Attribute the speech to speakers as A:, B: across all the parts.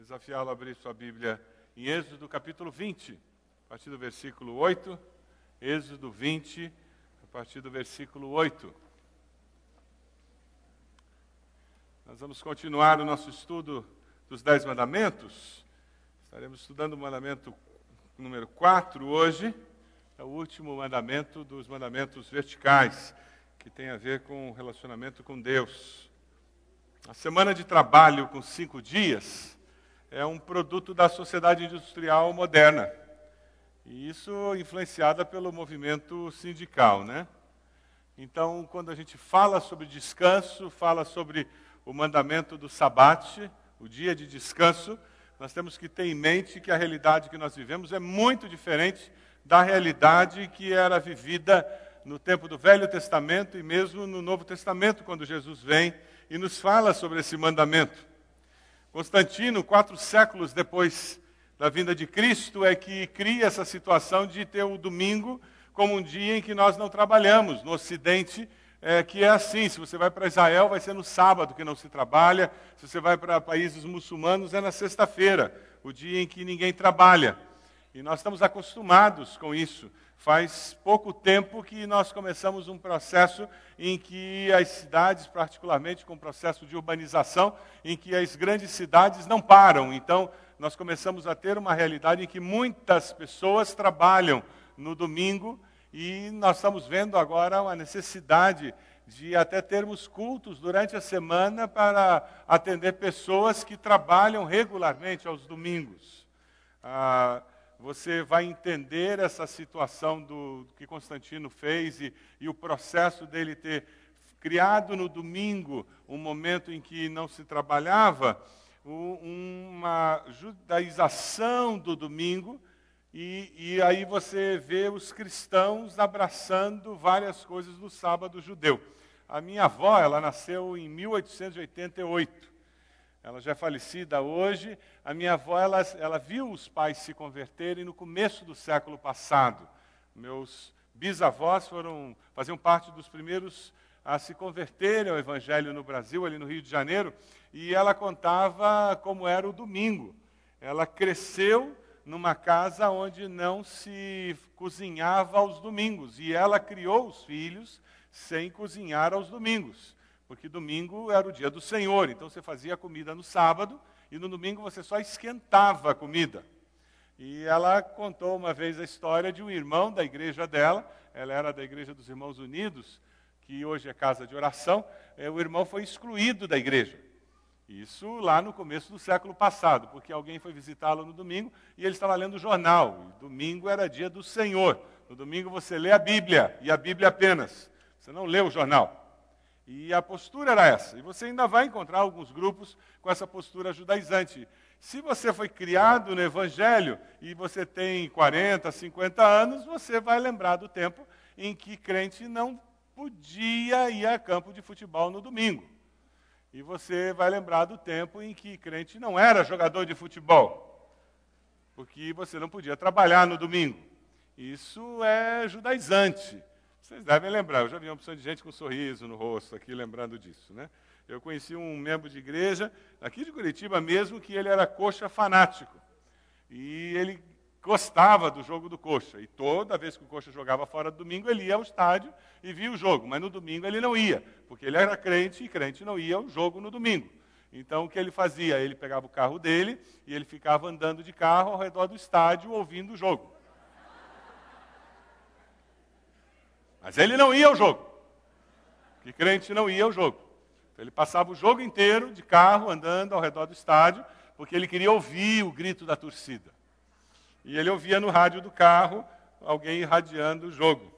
A: desafiá-lo a abrir sua Bíblia em Êxodo capítulo 20, a partir do versículo 8. Êxodo 20, a partir do versículo 8. Nós vamos continuar o nosso estudo dos Dez Mandamentos. Estaremos estudando o mandamento número 4 hoje. É o último mandamento dos mandamentos verticais, que tem a ver com o relacionamento com Deus. A semana de trabalho com cinco dias é um produto da sociedade industrial moderna. E isso influenciada pelo movimento sindical, né? Então, quando a gente fala sobre descanso, fala sobre o mandamento do sabate, o dia de descanso, nós temos que ter em mente que a realidade que nós vivemos é muito diferente da realidade que era vivida no tempo do Velho Testamento e mesmo no Novo Testamento, quando Jesus vem e nos fala sobre esse mandamento. Constantino, quatro séculos depois da vinda de Cristo, é que cria essa situação de ter o domingo como um dia em que nós não trabalhamos. No Ocidente, é, que é assim: se você vai para Israel, vai ser no sábado que não se trabalha, se você vai para países muçulmanos, é na sexta-feira, o dia em que ninguém trabalha. E nós estamos acostumados com isso. Faz pouco tempo que nós começamos um processo em que as cidades, particularmente com o processo de urbanização, em que as grandes cidades não param. Então, nós começamos a ter uma realidade em que muitas pessoas trabalham no domingo e nós estamos vendo agora uma necessidade de até termos cultos durante a semana para atender pessoas que trabalham regularmente aos domingos. Ah, você vai entender essa situação do, que Constantino fez e, e, o processo dele ter criado no domingo um momento em que não se trabalhava, uma judaização do domingo, e, e aí você vê os cristãos abraçando várias coisas do sábado judeu. A minha avó, ela nasceu em 1888. Ela já é falecida hoje. A minha avó, ela, ela viu os pais se converterem no começo do século passado. Meus bisavós foram, faziam parte dos primeiros a se converterem ao Evangelho no Brasil, ali no Rio de Janeiro, e ela contava como era o domingo. Ela cresceu numa casa onde não se cozinhava aos domingos, e ela criou os filhos sem cozinhar aos domingos porque domingo era o dia do Senhor, então você fazia comida no sábado e no domingo você só esquentava a comida. E ela contou uma vez a história de um irmão da igreja dela, ela era da Igreja dos Irmãos Unidos, que hoje é casa de oração, é, o irmão foi excluído da igreja. Isso lá no começo do século passado, porque alguém foi visitá-lo no domingo e ele estava lendo o jornal. Domingo era dia do Senhor. No domingo você lê a Bíblia, e a Bíblia apenas. Você não lê o jornal. E a postura era essa. E você ainda vai encontrar alguns grupos com essa postura judaizante. Se você foi criado no Evangelho e você tem 40, 50 anos, você vai lembrar do tempo em que crente não podia ir a campo de futebol no domingo. E você vai lembrar do tempo em que crente não era jogador de futebol, porque você não podia trabalhar no domingo. Isso é judaizante. Vocês devem lembrar, eu já vi uma opção de gente com um sorriso no rosto aqui, lembrando disso. Né? Eu conheci um membro de igreja, aqui de Curitiba mesmo, que ele era coxa fanático. E ele gostava do jogo do coxa. E toda vez que o coxa jogava fora do domingo, ele ia ao estádio e via o jogo. Mas no domingo ele não ia, porque ele era crente e crente não ia ao jogo no domingo. Então o que ele fazia? Ele pegava o carro dele e ele ficava andando de carro ao redor do estádio ouvindo o jogo. Mas ele não ia ao jogo. Que crente não ia ao jogo. Então, ele passava o jogo inteiro de carro, andando ao redor do estádio, porque ele queria ouvir o grito da torcida. E ele ouvia no rádio do carro alguém irradiando o jogo.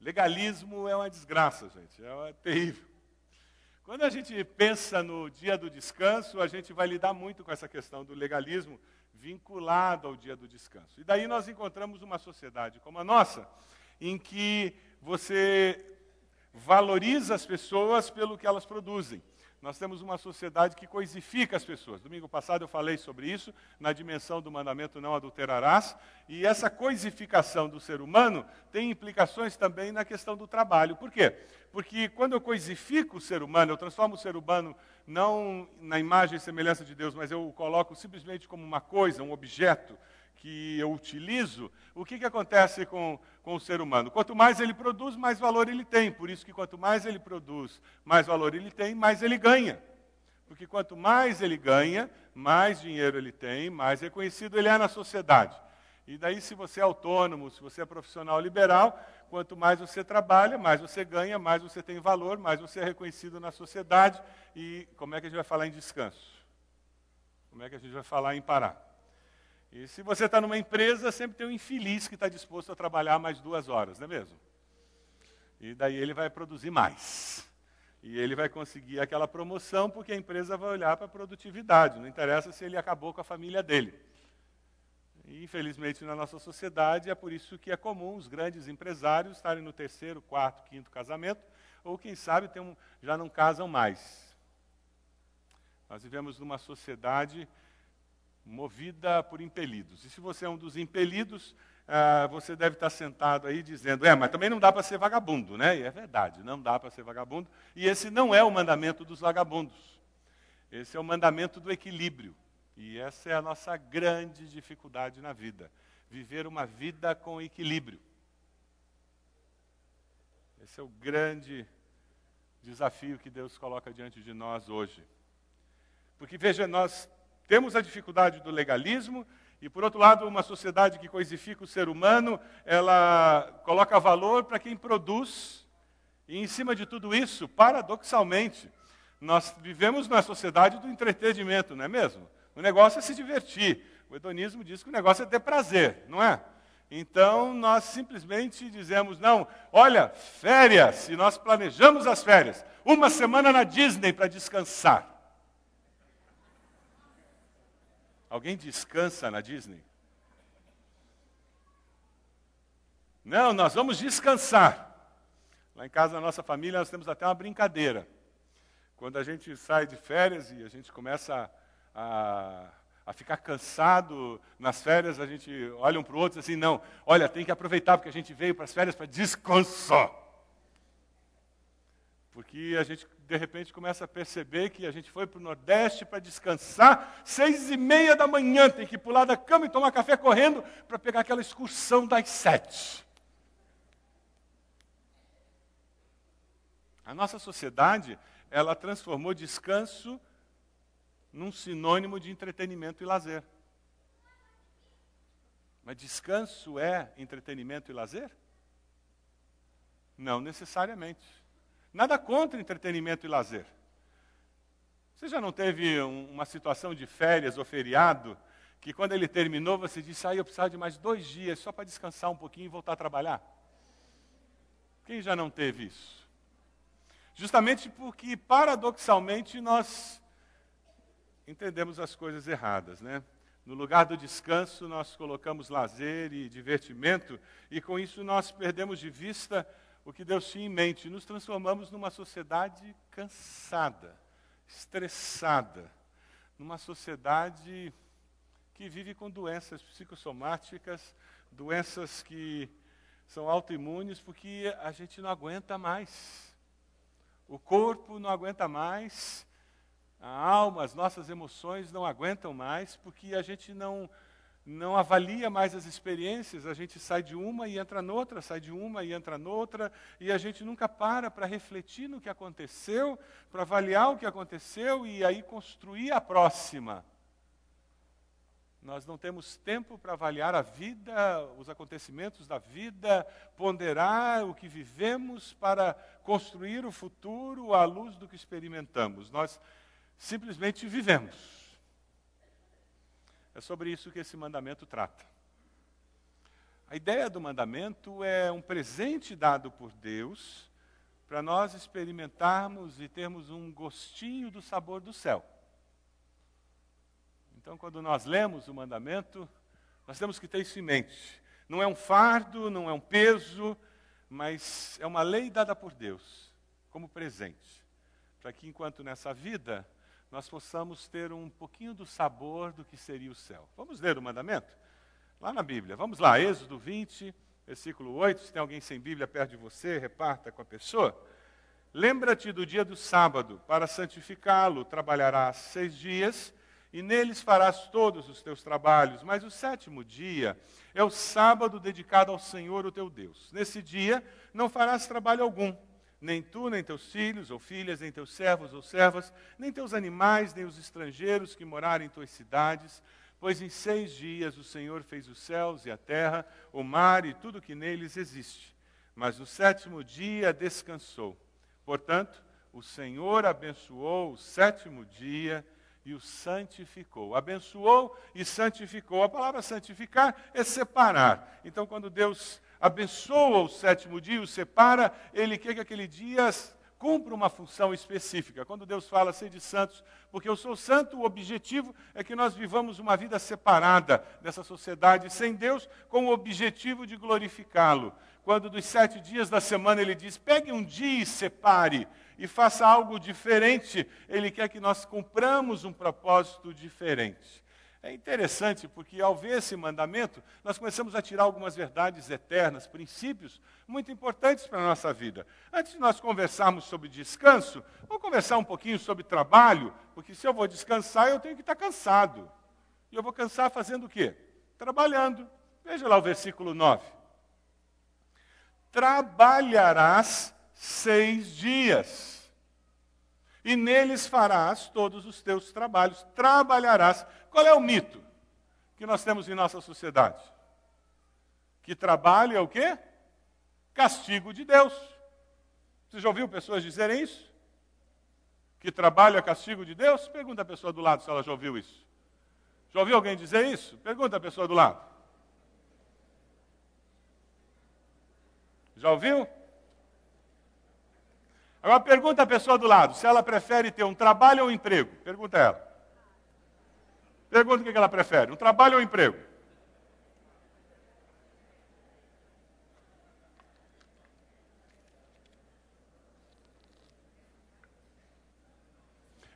A: Legalismo é uma desgraça, gente, é terrível. Quando a gente pensa no dia do descanso, a gente vai lidar muito com essa questão do legalismo vinculado ao dia do descanso. E daí nós encontramos uma sociedade como a nossa, em que você valoriza as pessoas pelo que elas produzem. Nós temos uma sociedade que coisifica as pessoas. Domingo passado eu falei sobre isso, na dimensão do mandamento não adulterarás. E essa coisificação do ser humano tem implicações também na questão do trabalho. Por quê? Porque quando eu coisifico o ser humano, eu transformo o ser humano não na imagem e semelhança de Deus, mas eu o coloco simplesmente como uma coisa, um objeto que eu utilizo, o que, que acontece com, com o ser humano? Quanto mais ele produz, mais valor ele tem. Por isso que quanto mais ele produz, mais valor ele tem, mais ele ganha. Porque quanto mais ele ganha, mais dinheiro ele tem, mais reconhecido ele é na sociedade. E daí, se você é autônomo, se você é profissional liberal, quanto mais você trabalha, mais você ganha, mais você tem valor, mais você é reconhecido na sociedade. E como é que a gente vai falar em descanso? Como é que a gente vai falar em parar? E se você está numa empresa, sempre tem um infeliz que está disposto a trabalhar mais duas horas, não é mesmo? E daí ele vai produzir mais. E ele vai conseguir aquela promoção porque a empresa vai olhar para a produtividade. Não interessa se ele acabou com a família dele. E, infelizmente, na nossa sociedade, é por isso que é comum os grandes empresários estarem no terceiro, quarto, quinto casamento, ou quem sabe um, já não casam mais. Nós vivemos numa sociedade movida por impelidos. E se você é um dos impelidos, ah, você deve estar sentado aí dizendo: é, mas também não dá para ser vagabundo, né? E é verdade, não dá para ser vagabundo. E esse não é o mandamento dos vagabundos. Esse é o mandamento do equilíbrio. E essa é a nossa grande dificuldade na vida: viver uma vida com equilíbrio. Esse é o grande desafio que Deus coloca diante de nós hoje. Porque, veja, nós temos a dificuldade do legalismo e, por outro lado, uma sociedade que coisifica o ser humano, ela coloca valor para quem produz. E, em cima de tudo isso, paradoxalmente, nós vivemos na sociedade do entretenimento, não é mesmo? O negócio é se divertir. O hedonismo diz que o negócio é ter prazer, não é? Então, nós simplesmente dizemos: não, olha, férias, e nós planejamos as férias. Uma semana na Disney para descansar. Alguém descansa na Disney? Não, nós vamos descansar. Lá em casa, na nossa família, nós temos até uma brincadeira. Quando a gente sai de férias e a gente começa a, a ficar cansado nas férias, a gente olha um para o outro e assim, não, olha, tem que aproveitar porque a gente veio para as férias para descansar. Porque a gente de repente começa a perceber que a gente foi para o Nordeste para descansar, seis e meia da manhã, tem que pular da cama e tomar café correndo para pegar aquela excursão das sete. A nossa sociedade, ela transformou descanso num sinônimo de entretenimento e lazer. Mas descanso é entretenimento e lazer? Não necessariamente. Nada contra entretenimento e lazer. Você já não teve um, uma situação de férias ou feriado que quando ele terminou você disse, ah, eu precisava de mais dois dias só para descansar um pouquinho e voltar a trabalhar? Quem já não teve isso? Justamente porque, paradoxalmente, nós entendemos as coisas erradas, né? No lugar do descanso, nós colocamos lazer e divertimento, e com isso nós perdemos de vista o que Deus tinha em mente. Nos transformamos numa sociedade cansada, estressada, numa sociedade que vive com doenças psicossomáticas, doenças que são autoimunes, porque a gente não aguenta mais. O corpo não aguenta mais, a alma, as nossas emoções não aguentam mais, porque a gente não não avalia mais as experiências, a gente sai de uma e entra noutra, sai de uma e entra noutra, e a gente nunca para para refletir no que aconteceu, para avaliar o que aconteceu e aí construir a próxima. Nós não temos tempo para avaliar a vida, os acontecimentos da vida, ponderar o que vivemos para construir o futuro à luz do que experimentamos. Nós simplesmente vivemos. É sobre isso que esse mandamento trata. A ideia do mandamento é um presente dado por Deus para nós experimentarmos e termos um gostinho do sabor do céu. Então, quando nós lemos o mandamento, nós temos que ter isso em mente. Não é um fardo, não é um peso, mas é uma lei dada por Deus como presente para que enquanto nessa vida nós possamos ter um pouquinho do sabor do que seria o céu. Vamos ler o mandamento? Lá na Bíblia. Vamos lá, Êxodo 20, versículo 8. Se tem alguém sem Bíblia perto de você, reparta com a pessoa. Lembra-te do dia do sábado, para santificá-lo, trabalharás seis dias, e neles farás todos os teus trabalhos. Mas o sétimo dia é o sábado dedicado ao Senhor, o teu Deus. Nesse dia não farás trabalho algum nem tu, nem teus filhos ou filhas, nem teus servos ou servas, nem teus animais, nem os estrangeiros que morarem em tuas cidades, pois em seis dias o Senhor fez os céus e a terra, o mar e tudo que neles existe. Mas no sétimo dia descansou. Portanto, o Senhor abençoou o sétimo dia e o santificou. Abençoou e santificou. A palavra santificar é separar. Então, quando Deus abençoa o sétimo dia, o separa, ele quer que aquele dia cumpra uma função específica. Quando Deus fala, sede santos, porque eu sou santo, o objetivo é que nós vivamos uma vida separada dessa sociedade sem Deus, com o objetivo de glorificá-lo. Quando dos sete dias da semana ele diz, pegue um dia e separe, e faça algo diferente, ele quer que nós cumpramos um propósito diferente. É interessante porque, ao ver esse mandamento, nós começamos a tirar algumas verdades eternas, princípios muito importantes para a nossa vida. Antes de nós conversarmos sobre descanso, vamos conversar um pouquinho sobre trabalho, porque se eu vou descansar, eu tenho que estar cansado. E eu vou cansar fazendo o quê? Trabalhando. Veja lá o versículo 9. Trabalharás seis dias e neles farás todos os teus trabalhos, trabalharás. Qual é o mito que nós temos em nossa sociedade? Que trabalho é o quê? Castigo de Deus. Você já ouviu pessoas dizerem isso? Que trabalho é castigo de Deus? Pergunta a pessoa do lado se ela já ouviu isso. Já ouviu alguém dizer isso? Pergunta a pessoa do lado. Já ouviu? Agora pergunta a pessoa do lado se ela prefere ter um trabalho ou um emprego. Pergunta a ela. Pergunta o que ela prefere, um trabalho ou um emprego?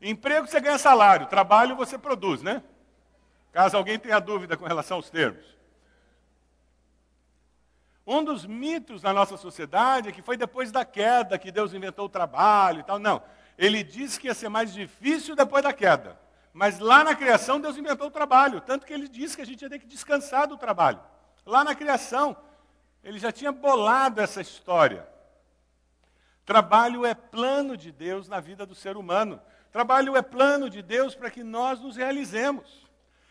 A: Emprego você ganha salário, trabalho você produz, né? Caso alguém tenha dúvida com relação aos termos. Um dos mitos da nossa sociedade é que foi depois da queda que Deus inventou o trabalho e tal. Não. Ele disse que ia ser mais difícil depois da queda. Mas lá na criação Deus inventou o trabalho. Tanto que ele disse que a gente ia ter que descansar do trabalho. Lá na criação, ele já tinha bolado essa história. Trabalho é plano de Deus na vida do ser humano. Trabalho é plano de Deus para que nós nos realizemos.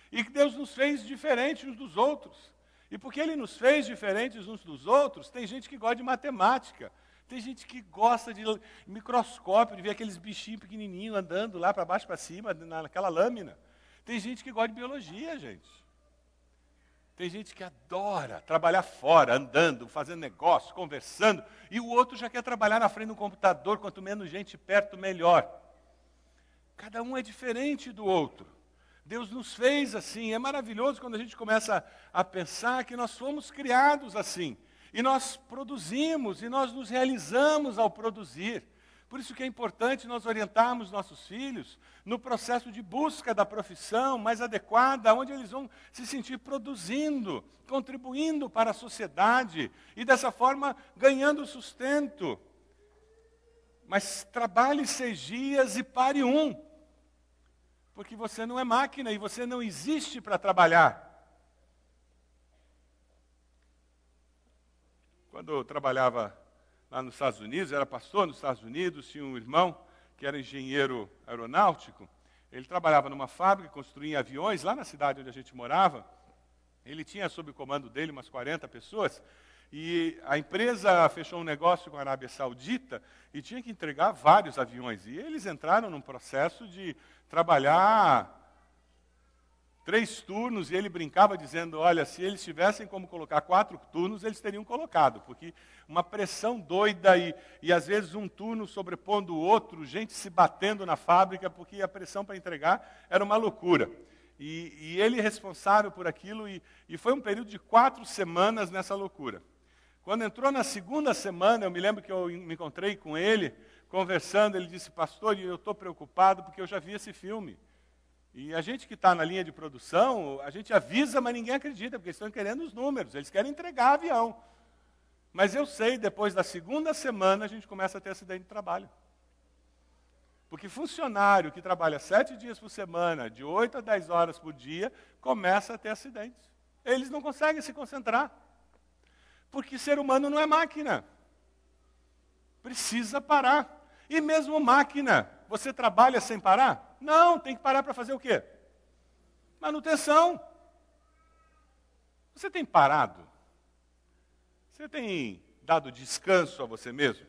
A: E que Deus nos fez diferentes uns dos outros. E porque ele nos fez diferentes uns dos outros, tem gente que gosta de matemática, tem gente que gosta de microscópio, de ver aqueles bichinhos pequenininhos andando lá para baixo para cima, naquela lâmina. Tem gente que gosta de biologia, gente. Tem gente que adora trabalhar fora, andando, fazendo negócio, conversando, e o outro já quer trabalhar na frente do computador, quanto menos gente perto, melhor. Cada um é diferente do outro. Deus nos fez assim. É maravilhoso quando a gente começa a pensar que nós fomos criados assim. E nós produzimos e nós nos realizamos ao produzir. Por isso que é importante nós orientarmos nossos filhos no processo de busca da profissão mais adequada, onde eles vão se sentir produzindo, contribuindo para a sociedade e dessa forma ganhando sustento. Mas trabalhe seis dias e pare um porque você não é máquina e você não existe para trabalhar. Quando eu trabalhava lá nos Estados Unidos, era pastor nos Estados Unidos, tinha um irmão que era engenheiro aeronáutico. Ele trabalhava numa fábrica, construía aviões lá na cidade onde a gente morava. Ele tinha sob o comando dele umas 40 pessoas. E a empresa fechou um negócio com a Arábia Saudita e tinha que entregar vários aviões. E eles entraram num processo de trabalhar três turnos e ele brincava dizendo: olha, se eles tivessem como colocar quatro turnos, eles teriam colocado, porque uma pressão doida e, e às vezes um turno sobrepondo o outro, gente se batendo na fábrica, porque a pressão para entregar era uma loucura. E, e ele responsável por aquilo, e, e foi um período de quatro semanas nessa loucura. Quando entrou na segunda semana, eu me lembro que eu me encontrei com ele, conversando, ele disse, pastor, eu estou preocupado porque eu já vi esse filme. E a gente que está na linha de produção, a gente avisa, mas ninguém acredita, porque eles estão querendo os números, eles querem entregar avião. Mas eu sei, depois da segunda semana, a gente começa a ter acidente de trabalho. Porque funcionário que trabalha sete dias por semana, de oito a dez horas por dia, começa a ter acidentes. Eles não conseguem se concentrar. Porque ser humano não é máquina. Precisa parar. E mesmo máquina, você trabalha sem parar? Não, tem que parar para fazer o quê? Manutenção. Você tem parado? Você tem dado descanso a você mesmo?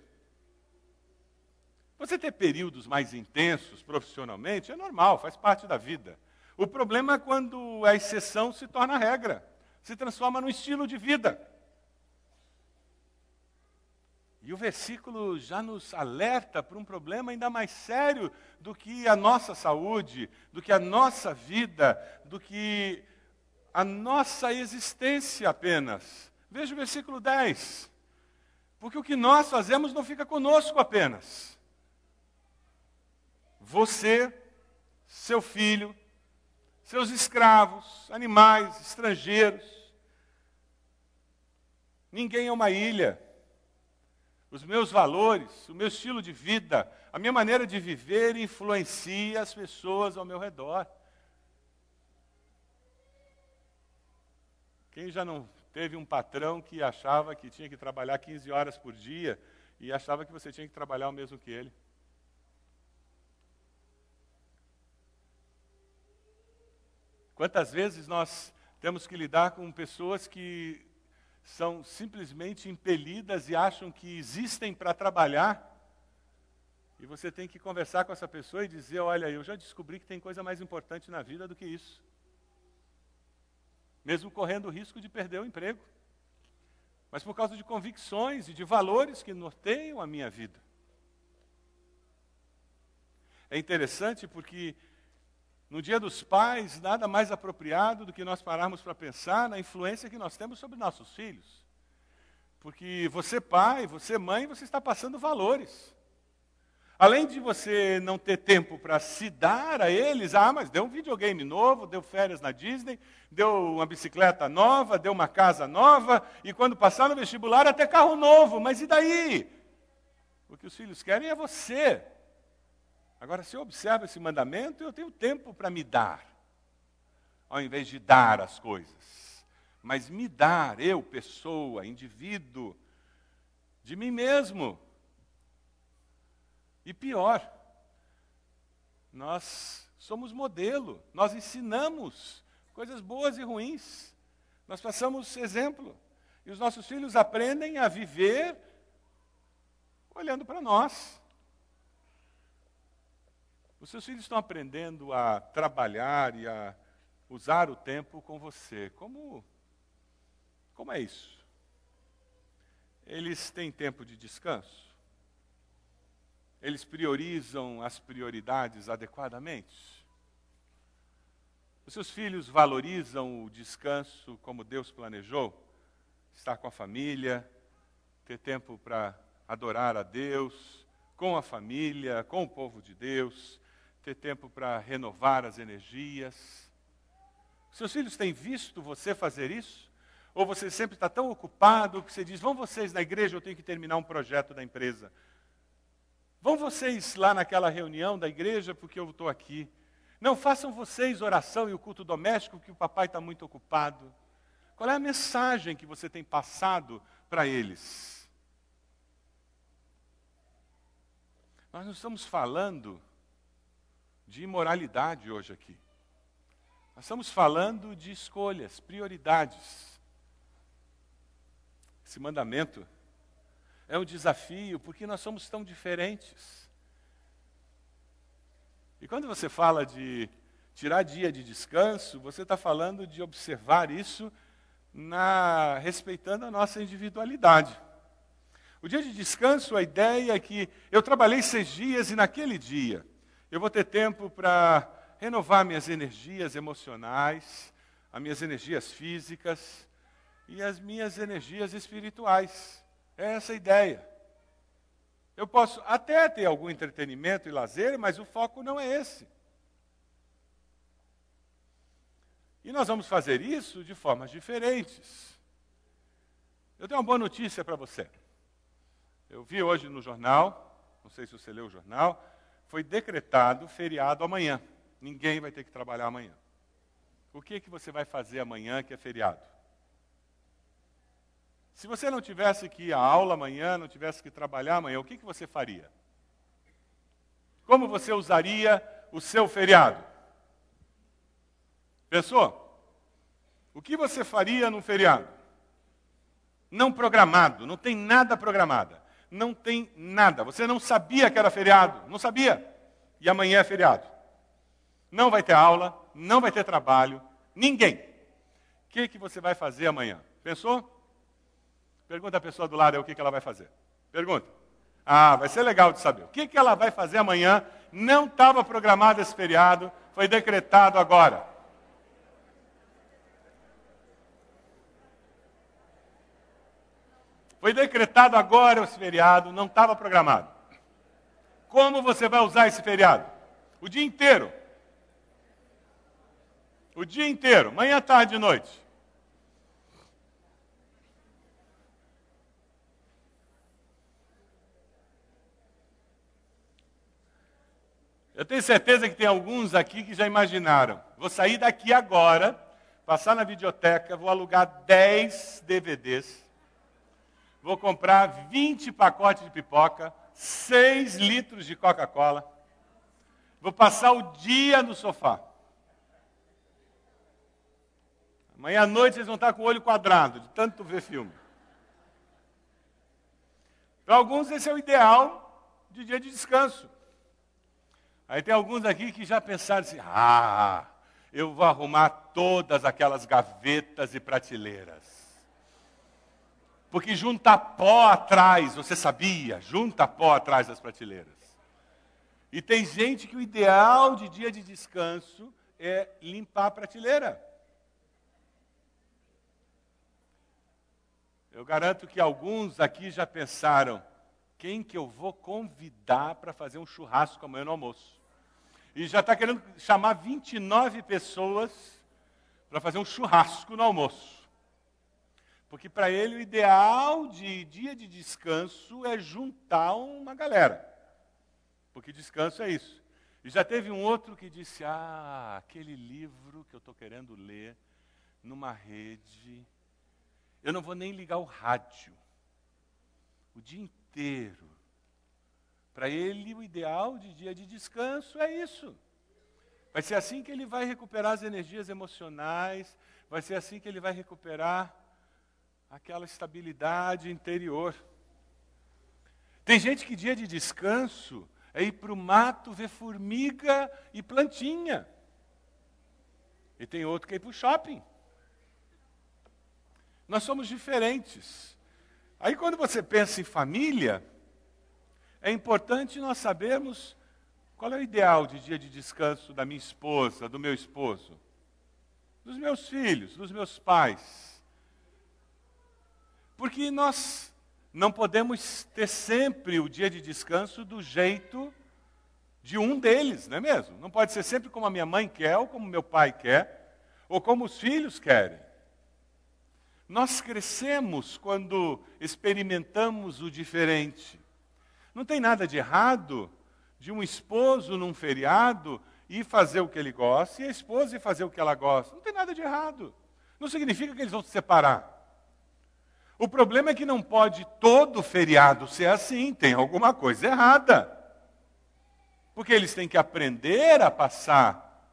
A: Você ter períodos mais intensos profissionalmente é normal, faz parte da vida. O problema é quando a exceção se torna regra, se transforma num estilo de vida. E o versículo já nos alerta para um problema ainda mais sério do que a nossa saúde, do que a nossa vida, do que a nossa existência apenas. Veja o versículo 10. Porque o que nós fazemos não fica conosco apenas. Você, seu filho, seus escravos, animais, estrangeiros. Ninguém é uma ilha. Os meus valores, o meu estilo de vida, a minha maneira de viver influencia as pessoas ao meu redor. Quem já não teve um patrão que achava que tinha que trabalhar 15 horas por dia e achava que você tinha que trabalhar o mesmo que ele? Quantas vezes nós temos que lidar com pessoas que são simplesmente impelidas e acham que existem para trabalhar, e você tem que conversar com essa pessoa e dizer: Olha, eu já descobri que tem coisa mais importante na vida do que isso. Mesmo correndo o risco de perder o emprego. Mas por causa de convicções e de valores que norteiam a minha vida. É interessante porque no Dia dos Pais, nada mais apropriado do que nós pararmos para pensar na influência que nós temos sobre nossos filhos. Porque você, pai, você, mãe, você está passando valores. Além de você não ter tempo para se dar a eles, ah, mas deu um videogame novo, deu férias na Disney, deu uma bicicleta nova, deu uma casa nova, e quando passar no vestibular, até carro novo, mas e daí? O que os filhos querem é você. Agora, se eu observo esse mandamento, eu tenho tempo para me dar, ao invés de dar as coisas. Mas me dar, eu, pessoa, indivíduo, de mim mesmo. E pior, nós somos modelo, nós ensinamos coisas boas e ruins, nós passamos exemplo. E os nossos filhos aprendem a viver olhando para nós. Os seus filhos estão aprendendo a trabalhar e a usar o tempo com você. Como, como é isso? Eles têm tempo de descanso? Eles priorizam as prioridades adequadamente? Os seus filhos valorizam o descanso como Deus planejou? Estar com a família, ter tempo para adorar a Deus, com a família, com o povo de Deus, ter tempo para renovar as energias. Seus filhos têm visto você fazer isso? Ou você sempre está tão ocupado que você diz: vão vocês na igreja, eu tenho que terminar um projeto da empresa. Vão vocês lá naquela reunião da igreja, porque eu estou aqui. Não façam vocês oração e o culto doméstico, que o papai está muito ocupado. Qual é a mensagem que você tem passado para eles? Nós não estamos falando de imoralidade hoje aqui. Nós estamos falando de escolhas, prioridades. Esse mandamento é um desafio porque nós somos tão diferentes. E quando você fala de tirar dia de descanso, você está falando de observar isso na, respeitando a nossa individualidade. O dia de descanso, a ideia é que eu trabalhei seis dias e naquele dia eu vou ter tempo para renovar minhas energias emocionais, as minhas energias físicas e as minhas energias espirituais. É essa a ideia. Eu posso até ter algum entretenimento e lazer, mas o foco não é esse. E nós vamos fazer isso de formas diferentes. Eu tenho uma boa notícia para você. Eu vi hoje no jornal, não sei se você leu o jornal, foi decretado feriado amanhã. Ninguém vai ter que trabalhar amanhã. O que, que você vai fazer amanhã que é feriado? Se você não tivesse que ir à aula amanhã, não tivesse que trabalhar amanhã, o que, que você faria? Como você usaria o seu feriado? Pensou? O que você faria num feriado? Não programado, não tem nada programado. Não tem nada. Você não sabia que era feriado, não sabia. E amanhã é feriado. Não vai ter aula, não vai ter trabalho, ninguém. O que, que você vai fazer amanhã? Pensou? Pergunta a pessoa do lado o que, que ela vai fazer. Pergunta. Ah, vai ser legal de saber. O que, que ela vai fazer amanhã? Não estava programado esse feriado, foi decretado agora. Foi decretado agora esse feriado, não estava programado. Como você vai usar esse feriado? O dia inteiro. O dia inteiro, manhã, tarde e noite. Eu tenho certeza que tem alguns aqui que já imaginaram. Vou sair daqui agora, passar na videoteca, vou alugar 10 DVDs, vou comprar 20 pacotes de pipoca, 6 litros de Coca-Cola, vou passar o dia no sofá. Amanhã à noite vocês vão estar com o olho quadrado, de tanto ver filme. Para alguns, esse é o ideal de dia de descanso. Aí tem alguns aqui que já pensaram assim: ah, eu vou arrumar todas aquelas gavetas e prateleiras. Porque junta pó atrás, você sabia? Junta pó atrás das prateleiras. E tem gente que o ideal de dia de descanso é limpar a prateleira. Eu garanto que alguns aqui já pensaram: quem que eu vou convidar para fazer um churrasco amanhã no almoço? e já está querendo chamar 29 pessoas para fazer um churrasco no almoço. Porque para ele o ideal de dia de descanso é juntar uma galera. Porque descanso é isso. E já teve um outro que disse: Ah, aquele livro que eu estou querendo ler numa rede, eu não vou nem ligar o rádio. O dia inteiro para ele, o ideal de dia de descanso é isso. Vai ser assim que ele vai recuperar as energias emocionais, vai ser assim que ele vai recuperar aquela estabilidade interior. Tem gente que dia de descanso é ir para o mato ver formiga e plantinha. E tem outro que é ir para o shopping. Nós somos diferentes. Aí quando você pensa em família, é importante nós sabermos qual é o ideal de dia de descanso da minha esposa, do meu esposo, dos meus filhos, dos meus pais. Porque nós não podemos ter sempre o dia de descanso do jeito de um deles, não é mesmo? Não pode ser sempre como a minha mãe quer, ou como meu pai quer, ou como os filhos querem. Nós crescemos quando experimentamos o diferente. Não tem nada de errado de um esposo num feriado ir fazer o que ele gosta e a esposa ir fazer o que ela gosta. Não tem nada de errado. Não significa que eles vão se separar. O problema é que não pode todo feriado ser assim, tem alguma coisa errada. Porque eles têm que aprender a passar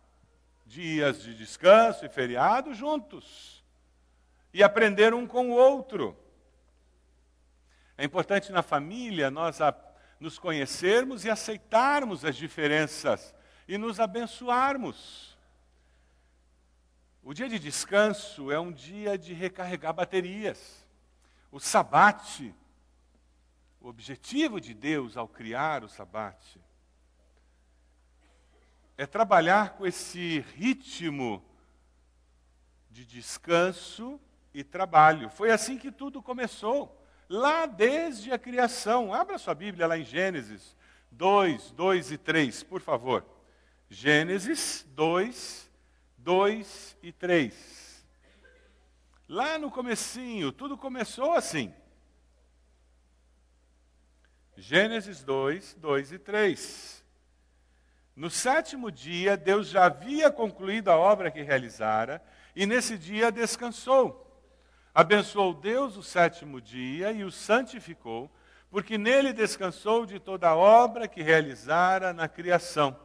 A: dias de descanso e feriado juntos. E aprender um com o outro. É importante na família nós nos conhecermos e aceitarmos as diferenças e nos abençoarmos. O dia de descanso é um dia de recarregar baterias. O sabate, o objetivo de Deus ao criar o sabate, é trabalhar com esse ritmo de descanso e trabalho. Foi assim que tudo começou. lá desde a criação. Abra sua Bíblia lá em Gênesis 2, 2 e 3, por favor. Gênesis 2, 2 e 3. Lá no comecinho, tudo começou assim. Gênesis 2, 2 e 3. No sétimo dia, Deus já havia concluído a obra que realizara, e nesse dia descansou. Abençoou Deus o sétimo dia e o santificou, porque nele descansou de toda a obra que realizara na criação.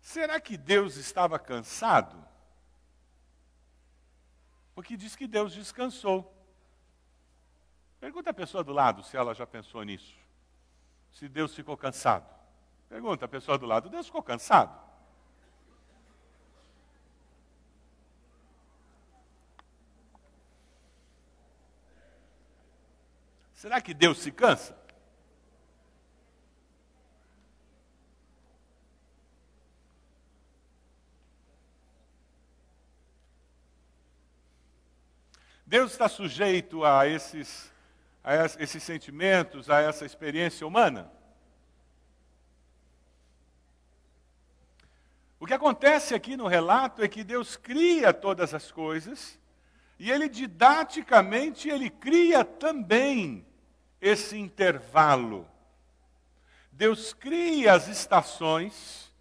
A: Será que Deus estava cansado? Porque diz que Deus descansou. Pergunta a pessoa do lado se ela já pensou nisso. Se Deus ficou cansado. Pergunta a pessoa do lado: Deus ficou cansado? Será que Deus se cansa? Deus está sujeito a esses, a esses sentimentos, a essa experiência humana? O que acontece aqui no relato é que Deus cria todas as coisas e ele didaticamente ele cria também esse intervalo. Deus cria as estações,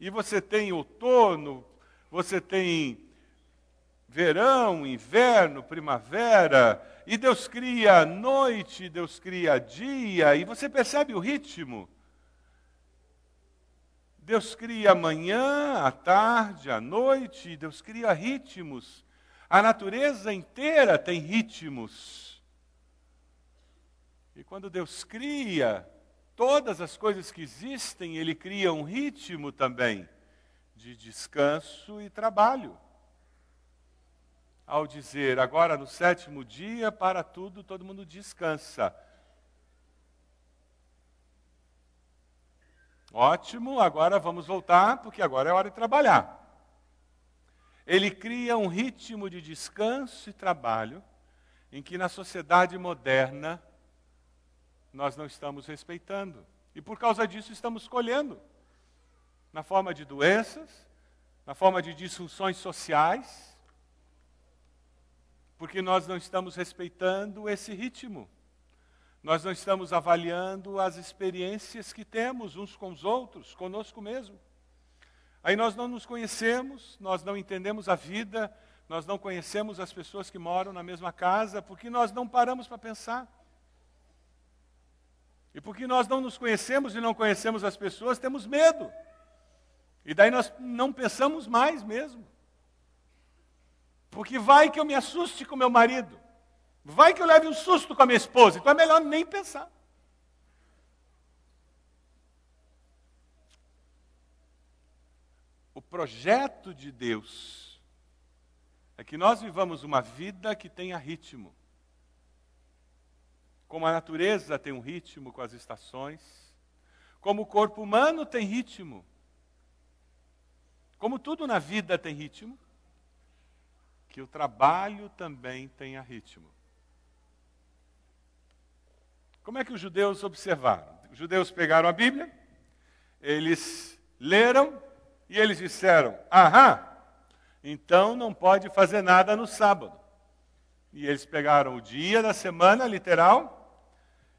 A: e você tem outono, você tem verão, inverno, primavera, e Deus cria noite, Deus cria dia, e você percebe o ritmo. Deus cria manhã, a tarde, a noite, Deus cria ritmos. A natureza inteira tem ritmos. E quando Deus cria todas as coisas que existem, Ele cria um ritmo também de descanso e trabalho. Ao dizer, agora no sétimo dia, para tudo, todo mundo descansa. Ótimo, agora vamos voltar, porque agora é hora de trabalhar. Ele cria um ritmo de descanso e trabalho em que na sociedade moderna nós não estamos respeitando. E por causa disso estamos colhendo na forma de doenças, na forma de disfunções sociais, porque nós não estamos respeitando esse ritmo. Nós não estamos avaliando as experiências que temos uns com os outros, conosco mesmo. Aí nós não nos conhecemos, nós não entendemos a vida, nós não conhecemos as pessoas que moram na mesma casa, porque nós não paramos para pensar. E porque nós não nos conhecemos e não conhecemos as pessoas, temos medo. E daí nós não pensamos mais mesmo. Porque vai que eu me assuste com meu marido. Vai que eu leve um susto com a minha esposa. Então é melhor nem pensar. O projeto de Deus é que nós vivamos uma vida que tenha ritmo. Como a natureza tem um ritmo com as estações, como o corpo humano tem ritmo, como tudo na vida tem ritmo, que o trabalho também tenha ritmo. Como é que os judeus observaram? Os judeus pegaram a Bíblia, eles leram e eles disseram: Aham, então não pode fazer nada no sábado. E eles pegaram o dia da semana, literal,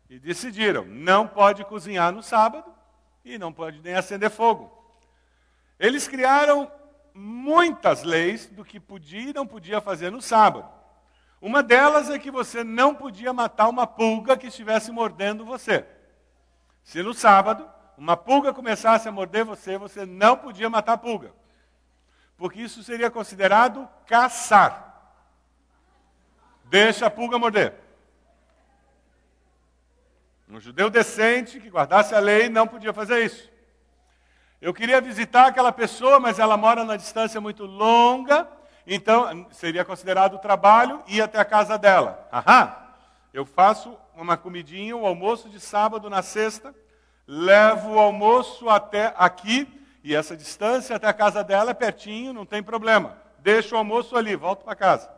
A: e decidiram: não pode cozinhar no sábado e não pode nem acender fogo. Eles criaram muitas leis do que podia e não podia fazer no sábado. Uma delas é que você não podia matar uma pulga que estivesse mordendo você. Se no sábado uma pulga começasse a morder você, você não podia matar a pulga. Porque isso seria considerado caçar. Deixa a pulga morder. Um judeu decente que guardasse a lei não podia fazer isso. Eu queria visitar aquela pessoa, mas ela mora na distância muito longa, então seria considerado trabalho ir até a casa dela. Aham, eu faço uma comidinha, um almoço de sábado na sexta, levo o almoço até aqui, e essa distância até a casa dela é pertinho, não tem problema. Deixo o almoço ali, volto para casa.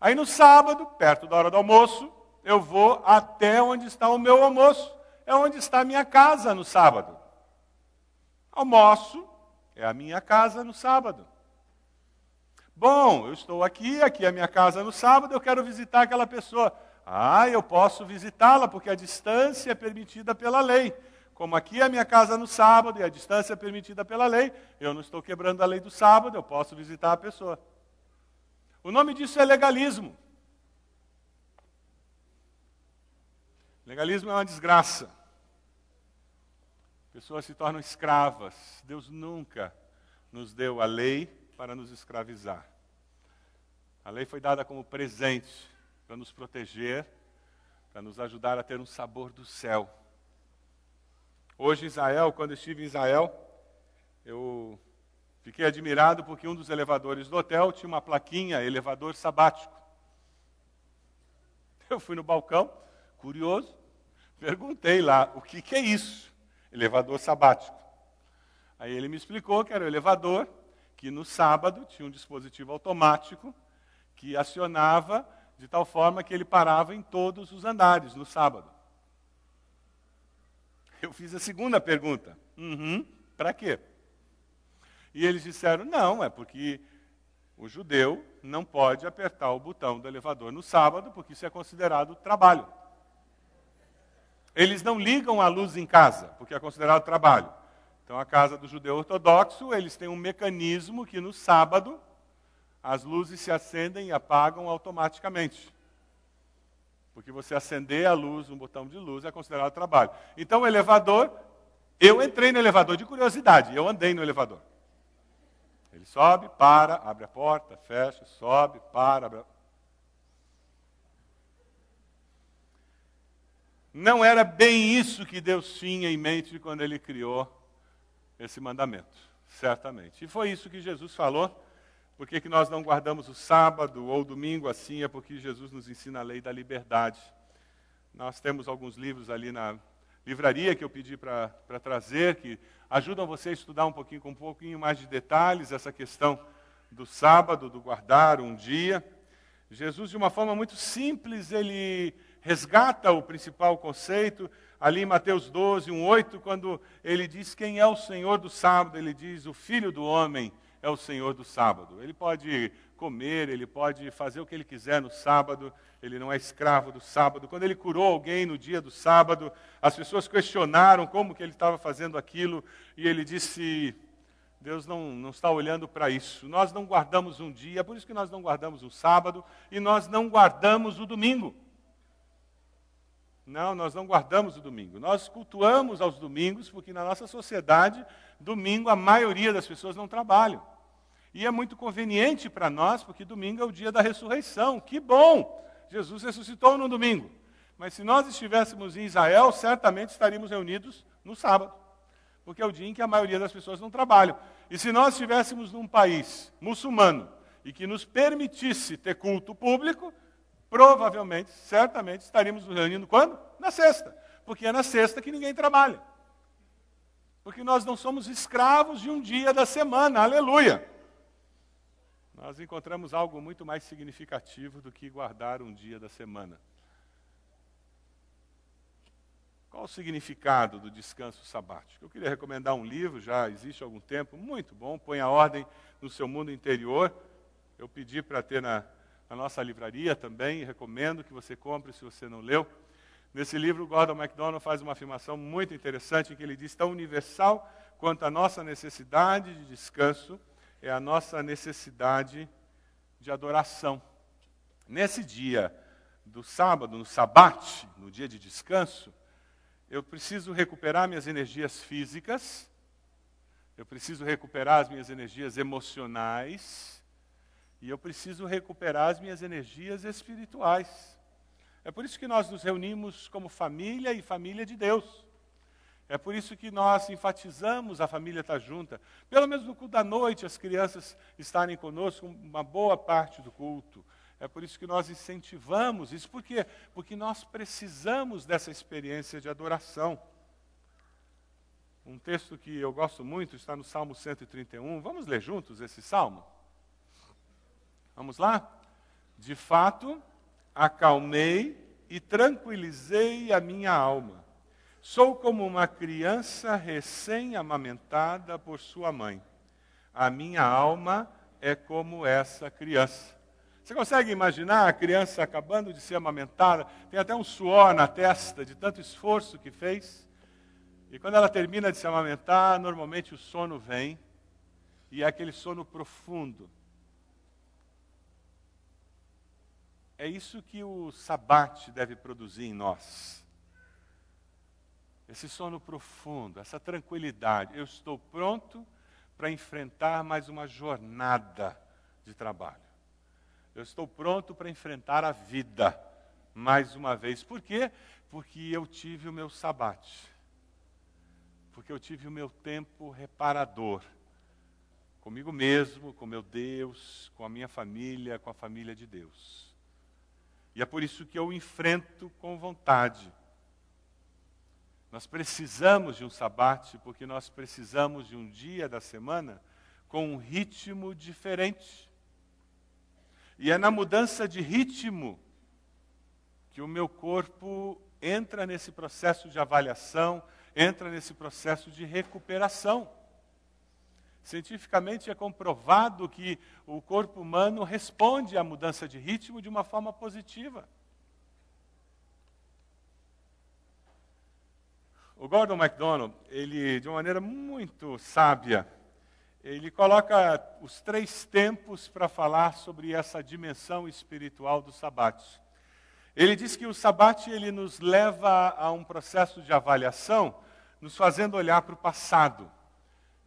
A: Aí no sábado, perto da hora do almoço, eu vou até onde está o meu almoço, é onde está a minha casa no sábado. Almoço é a minha casa no sábado. Bom, eu estou aqui, aqui é a minha casa no sábado, eu quero visitar aquela pessoa. Ah, eu posso visitá-la porque a distância é permitida pela lei. Como aqui é a minha casa no sábado e a distância é permitida pela lei, eu não estou quebrando a lei do sábado, eu posso visitar a pessoa. O nome disso é legalismo. Legalismo é uma desgraça. Pessoas se tornam escravas. Deus nunca nos deu a lei para nos escravizar. A lei foi dada como presente para nos proteger, para nos ajudar a ter um sabor do céu. Hoje Israel, quando estive em Israel, eu fiquei admirado porque um dos elevadores do hotel tinha uma plaquinha elevador sabático. Eu fui no balcão, curioso, perguntei lá o que, que é isso, elevador sabático. Aí ele me explicou que era o elevador que no sábado tinha um dispositivo automático que acionava de tal forma que ele parava em todos os andares no sábado. Eu fiz a segunda pergunta. Uhum, para quê? E eles disseram: não, é porque o judeu não pode apertar o botão do elevador no sábado, porque isso é considerado trabalho. Eles não ligam a luz em casa, porque é considerado trabalho. Então, a casa do judeu ortodoxo, eles têm um mecanismo que no sábado as luzes se acendem e apagam automaticamente. Porque você acender a luz, um botão de luz, é considerado trabalho. Então, o elevador, eu entrei no elevador de curiosidade, eu andei no elevador. Ele sobe, para, abre a porta, fecha, sobe, para, abre a... Não era bem isso que Deus tinha em mente quando ele criou esse mandamento, certamente. E foi isso que Jesus falou por que, que nós não guardamos o sábado ou o domingo assim? É porque Jesus nos ensina a lei da liberdade. Nós temos alguns livros ali na livraria que eu pedi para trazer, que ajudam você a estudar um pouquinho, com um pouquinho mais de detalhes, essa questão do sábado, do guardar um dia. Jesus, de uma forma muito simples, ele resgata o principal conceito. Ali em Mateus 12, 1, 8, quando ele diz quem é o Senhor do sábado, ele diz o Filho do Homem é o Senhor do sábado. Ele pode comer, ele pode fazer o que ele quiser no sábado, ele não é escravo do sábado. Quando ele curou alguém no dia do sábado, as pessoas questionaram como que ele estava fazendo aquilo, e ele disse: Deus não, não está olhando para isso. Nós não guardamos um dia, é por isso que nós não guardamos o sábado e nós não guardamos o domingo. Não, nós não guardamos o domingo. Nós cultuamos aos domingos, porque na nossa sociedade, domingo a maioria das pessoas não trabalham. E é muito conveniente para nós, porque domingo é o dia da ressurreição. Que bom! Jesus ressuscitou no domingo. Mas se nós estivéssemos em Israel, certamente estaríamos reunidos no sábado, porque é o dia em que a maioria das pessoas não trabalham. E se nós estivéssemos num país muçulmano e que nos permitisse ter culto público, provavelmente, certamente, estaríamos nos reunindo quando? Na sexta. Porque é na sexta que ninguém trabalha. Porque nós não somos escravos de um dia da semana, aleluia nós encontramos algo muito mais significativo do que guardar um dia da semana. Qual o significado do descanso sabático? Eu queria recomendar um livro, já existe há algum tempo, muito bom, põe a ordem no seu mundo interior. Eu pedi para ter na, na nossa livraria também, recomendo que você compre se você não leu. Nesse livro, Gordon MacDonald faz uma afirmação muito interessante, em que ele diz tão universal quanto a nossa necessidade de descanso é a nossa necessidade de adoração. Nesse dia do sábado, no sabate, no dia de descanso, eu preciso recuperar minhas energias físicas, eu preciso recuperar as minhas energias emocionais e eu preciso recuperar as minhas energias espirituais. É por isso que nós nos reunimos como família e família de Deus. É por isso que nós enfatizamos a família estar junta. Pelo menos no culto da noite, as crianças estarem conosco uma boa parte do culto. É por isso que nós incentivamos isso. Por quê? Porque nós precisamos dessa experiência de adoração. Um texto que eu gosto muito está no Salmo 131. Vamos ler juntos esse salmo? Vamos lá? De fato, acalmei e tranquilizei a minha alma. Sou como uma criança recém-amamentada por sua mãe. A minha alma é como essa criança. Você consegue imaginar a criança acabando de ser amamentada? Tem até um suor na testa de tanto esforço que fez. E quando ela termina de se amamentar, normalmente o sono vem. E é aquele sono profundo. É isso que o sabate deve produzir em nós. Esse sono profundo, essa tranquilidade. Eu estou pronto para enfrentar mais uma jornada de trabalho. Eu estou pronto para enfrentar a vida mais uma vez. Por quê? Porque eu tive o meu sabate. Porque eu tive o meu tempo reparador. Comigo mesmo, com meu Deus, com a minha família, com a família de Deus. E é por isso que eu enfrento com vontade. Nós precisamos de um sabate, porque nós precisamos de um dia da semana com um ritmo diferente. E é na mudança de ritmo que o meu corpo entra nesse processo de avaliação, entra nesse processo de recuperação. Cientificamente é comprovado que o corpo humano responde à mudança de ritmo de uma forma positiva. O Gordon MacDonald, ele, de uma maneira muito sábia, ele coloca os três tempos para falar sobre essa dimensão espiritual do sabate. Ele diz que o sabate ele nos leva a um processo de avaliação, nos fazendo olhar para o passado.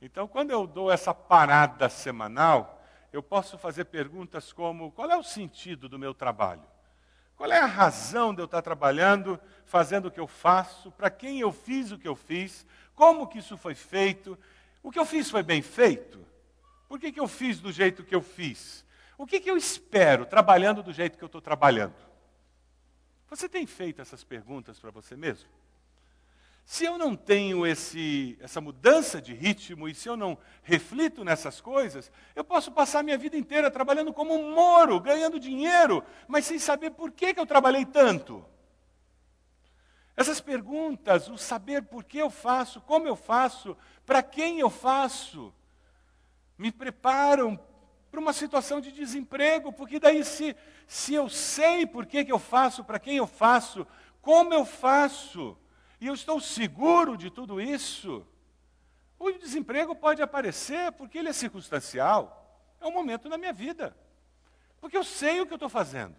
A: Então, quando eu dou essa parada semanal, eu posso fazer perguntas como: qual é o sentido do meu trabalho? Qual é a razão de eu estar trabalhando, fazendo o que eu faço? Para quem eu fiz o que eu fiz? Como que isso foi feito? O que eu fiz foi bem feito? Por que, que eu fiz do jeito que eu fiz? O que, que eu espero trabalhando do jeito que eu estou trabalhando? Você tem feito essas perguntas para você mesmo? Se eu não tenho esse, essa mudança de ritmo e se eu não reflito nessas coisas, eu posso passar minha vida inteira trabalhando como um moro, ganhando dinheiro, mas sem saber por que, que eu trabalhei tanto. Essas perguntas, o saber por que eu faço, como eu faço, para quem eu faço, me preparam para uma situação de desemprego, porque daí se, se eu sei por que, que eu faço, para quem eu faço, como eu faço, e eu estou seguro de tudo isso, o desemprego pode aparecer porque ele é circunstancial, é um momento na minha vida, porque eu sei o que eu estou fazendo.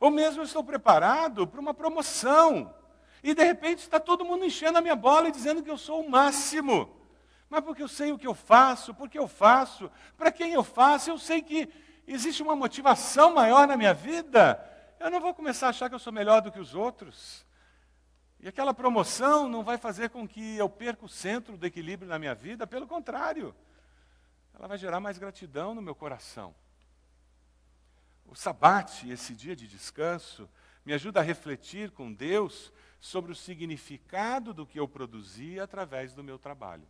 A: Ou mesmo eu estou preparado para uma promoção. E de repente está todo mundo enchendo a minha bola e dizendo que eu sou o máximo. Mas porque eu sei o que eu faço, porque eu faço, para quem eu faço, eu sei que existe uma motivação maior na minha vida. Eu não vou começar a achar que eu sou melhor do que os outros. E aquela promoção não vai fazer com que eu perca o centro do equilíbrio na minha vida, pelo contrário, ela vai gerar mais gratidão no meu coração. O sabate, esse dia de descanso, me ajuda a refletir com Deus sobre o significado do que eu produzi através do meu trabalho.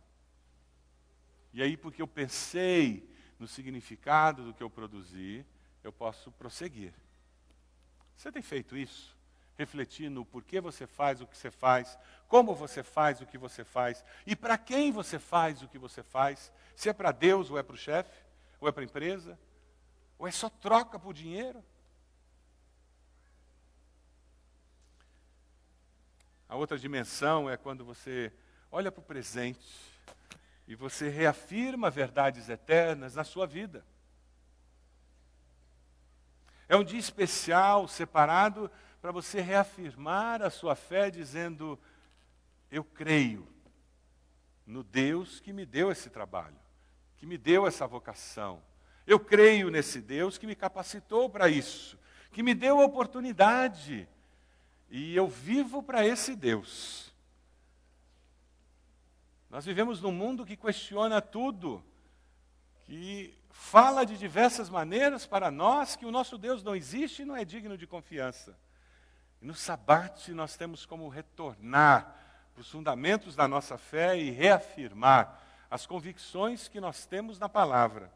A: E aí, porque eu pensei no significado do que eu produzi, eu posso prosseguir. Você tem feito isso? Refletir no porquê você faz o que você faz, como você faz o que você faz e para quem você faz o que você faz. Se é para Deus ou é para o chefe, ou é para a empresa, ou é só troca por dinheiro? A outra dimensão é quando você olha para o presente e você reafirma verdades eternas na sua vida. É um dia especial, separado, para você reafirmar a sua fé, dizendo: Eu creio no Deus que me deu esse trabalho, que me deu essa vocação, eu creio nesse Deus que me capacitou para isso, que me deu a oportunidade. E eu vivo para esse Deus. Nós vivemos num mundo que questiona tudo, que fala de diversas maneiras para nós que o nosso Deus não existe e não é digno de confiança. E no sabate nós temos como retornar para os fundamentos da nossa fé e reafirmar as convicções que nós temos na palavra.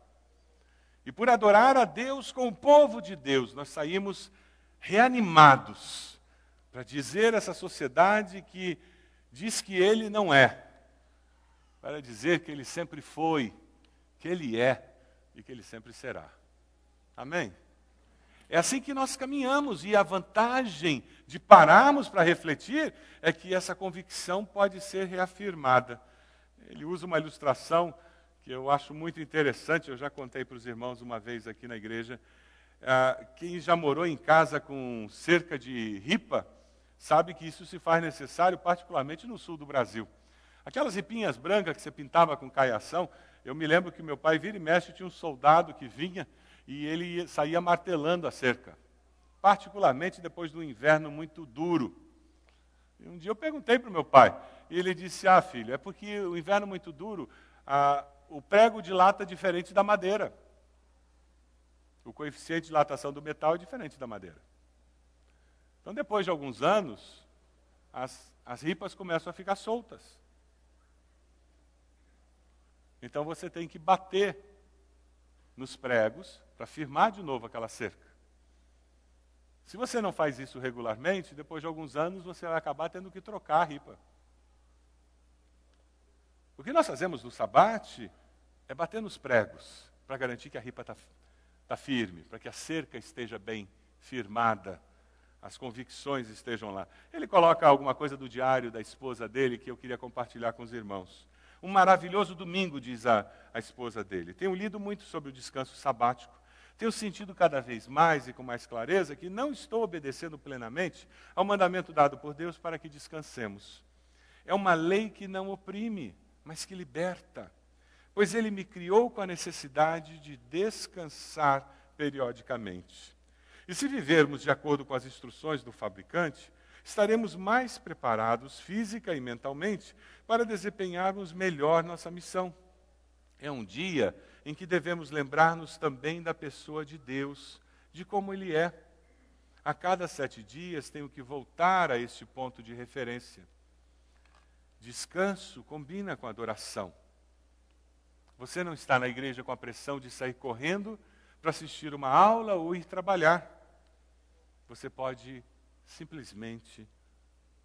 A: E por adorar a Deus com o povo de Deus, nós saímos reanimados para dizer a essa sociedade que diz que ele não é, para dizer que ele sempre foi, que ele é e que ele sempre será. Amém? É assim que nós caminhamos, e a vantagem de pararmos para refletir é que essa convicção pode ser reafirmada. Ele usa uma ilustração que eu acho muito interessante, eu já contei para os irmãos uma vez aqui na igreja. Ah, quem já morou em casa com cerca de ripa, sabe que isso se faz necessário, particularmente no sul do Brasil. Aquelas ripinhas brancas que você pintava com caiação, eu me lembro que meu pai vira e mexe, tinha um soldado que vinha e ele saía martelando a cerca, particularmente depois do inverno muito duro. E um dia eu perguntei para o meu pai, e ele disse: Ah, filho, é porque o inverno muito duro, ah, o prego dilata diferente da madeira. O coeficiente de dilatação do metal é diferente da madeira. Então, depois de alguns anos, as, as ripas começam a ficar soltas. Então, você tem que bater nos pregos para firmar de novo aquela cerca. Se você não faz isso regularmente, depois de alguns anos você vai acabar tendo que trocar a ripa. O que nós fazemos no sabate é bater nos pregos para garantir que a ripa está tá firme, para que a cerca esteja bem firmada, as convicções estejam lá. Ele coloca alguma coisa do diário da esposa dele que eu queria compartilhar com os irmãos. Um maravilhoso domingo, diz a, a esposa dele. Tenho lido muito sobre o descanso sabático. Tenho sentido cada vez mais e com mais clareza que não estou obedecendo plenamente ao mandamento dado por Deus para que descansemos. É uma lei que não oprime, mas que liberta pois ele me criou com a necessidade de descansar periodicamente. E se vivermos de acordo com as instruções do fabricante, estaremos mais preparados física e mentalmente para desempenharmos melhor nossa missão. É um dia em que devemos lembrar-nos também da pessoa de Deus, de como Ele é. A cada sete dias tenho que voltar a este ponto de referência. Descanso combina com adoração. Você não está na igreja com a pressão de sair correndo para assistir uma aula ou ir trabalhar. Você pode simplesmente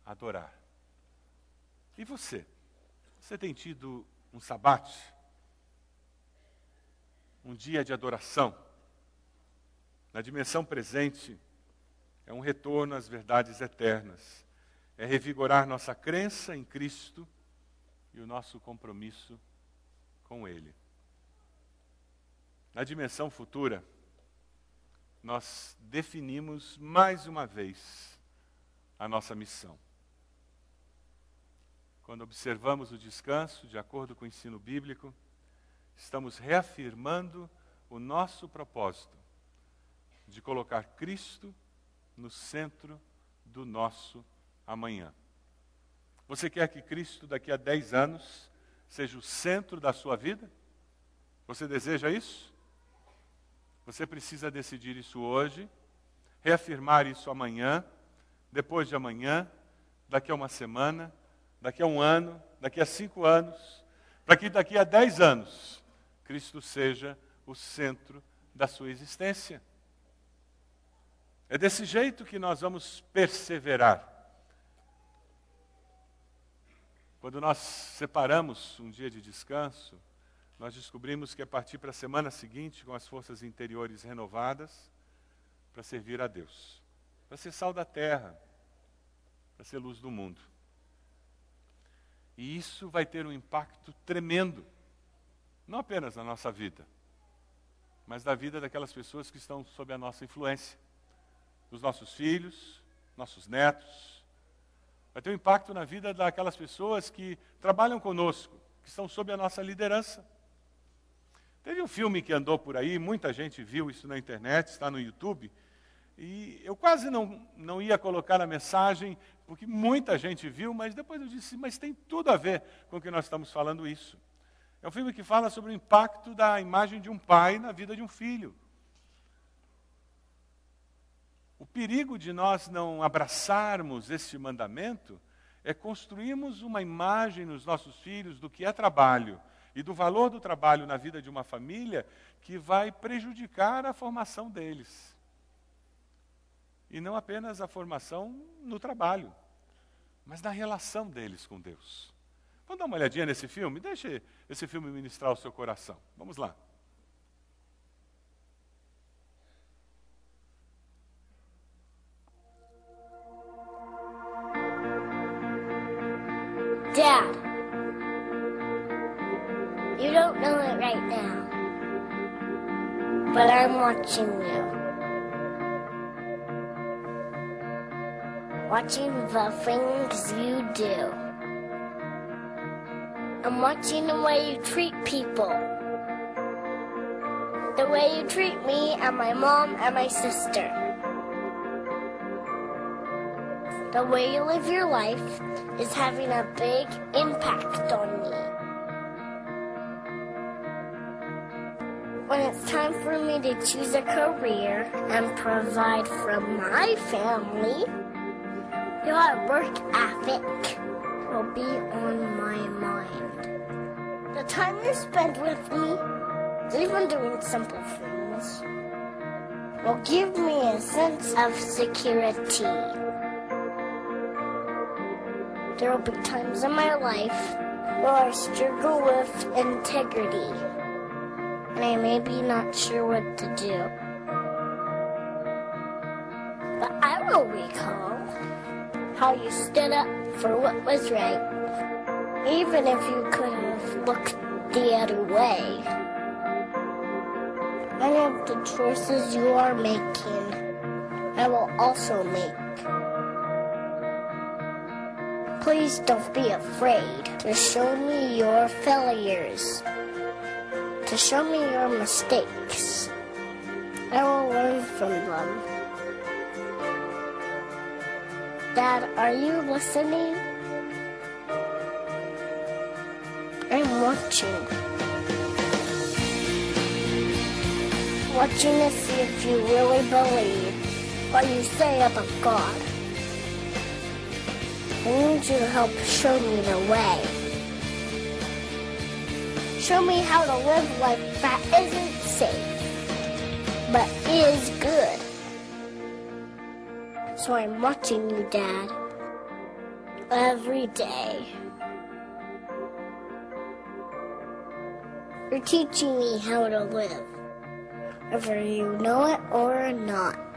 A: adorar. E você? Você tem tido um sabate? Um dia de adoração? Na dimensão presente, é um retorno às verdades eternas. É revigorar nossa crença em Cristo e o nosso compromisso com Ele. Na dimensão futura, nós definimos mais uma vez a nossa missão. Quando observamos o descanso, de acordo com o ensino bíblico, estamos reafirmando o nosso propósito de colocar Cristo no centro do nosso amanhã. Você quer que Cristo, daqui a 10 anos, seja o centro da sua vida? Você deseja isso? Você precisa decidir isso hoje, reafirmar isso amanhã, depois de amanhã, daqui a uma semana, daqui a um ano, daqui a cinco anos, para que daqui a dez anos Cristo seja o centro da sua existência. É desse jeito que nós vamos perseverar. Quando nós separamos um dia de descanso, nós descobrimos que é partir para a semana seguinte com as forças interiores renovadas para servir a Deus, para ser sal da terra, para ser luz do mundo. E isso vai ter um impacto tremendo, não apenas na nossa vida, mas na vida daquelas pessoas que estão sob a nossa influência, dos nossos filhos, nossos netos, vai ter um impacto na vida daquelas pessoas que trabalham conosco, que estão sob a nossa liderança. Teve um filme que andou por aí, muita gente viu isso na internet, está no YouTube, e eu quase não, não ia colocar a mensagem, porque muita gente viu, mas depois eu disse, mas tem tudo a ver com o que nós estamos falando isso. É um filme que fala sobre o impacto da imagem de um pai na vida de um filho. O perigo de nós não abraçarmos este mandamento é construirmos uma imagem nos nossos filhos do que é trabalho e do valor do trabalho na vida de uma família que vai prejudicar a formação deles. E não apenas a formação no trabalho, mas na relação deles com Deus. Vamos dar uma olhadinha nesse filme? Deixe esse filme ministrar o seu coração. Vamos lá.
B: Dad, you don't know it right now, but I'm watching you. Watching the things you do. I'm watching the way you treat people. The way you treat me and my mom and my sister. The way you live your life is having a big impact on me. When it's time for me to choose a career and provide for my family, your work ethic will be on my mind. The time you spend with me, even doing simple things, will give me a sense of security. There will be times in my life where I struggle with integrity, and I may be not sure what to do. But I will recall how you stood up for what was right, even if you could have looked the other way. Many of the choices you are making, I will also make. Please don't be afraid to show me your failures, to show me your mistakes. I will learn from them. Dad, are you listening? I'm watching. Watching to see if you really believe what you say about God. I need you to help show me the way. Show me how to live life that isn't safe, but is good. So I'm watching you, Dad, every day. You're teaching me how to live, whether you know it or not.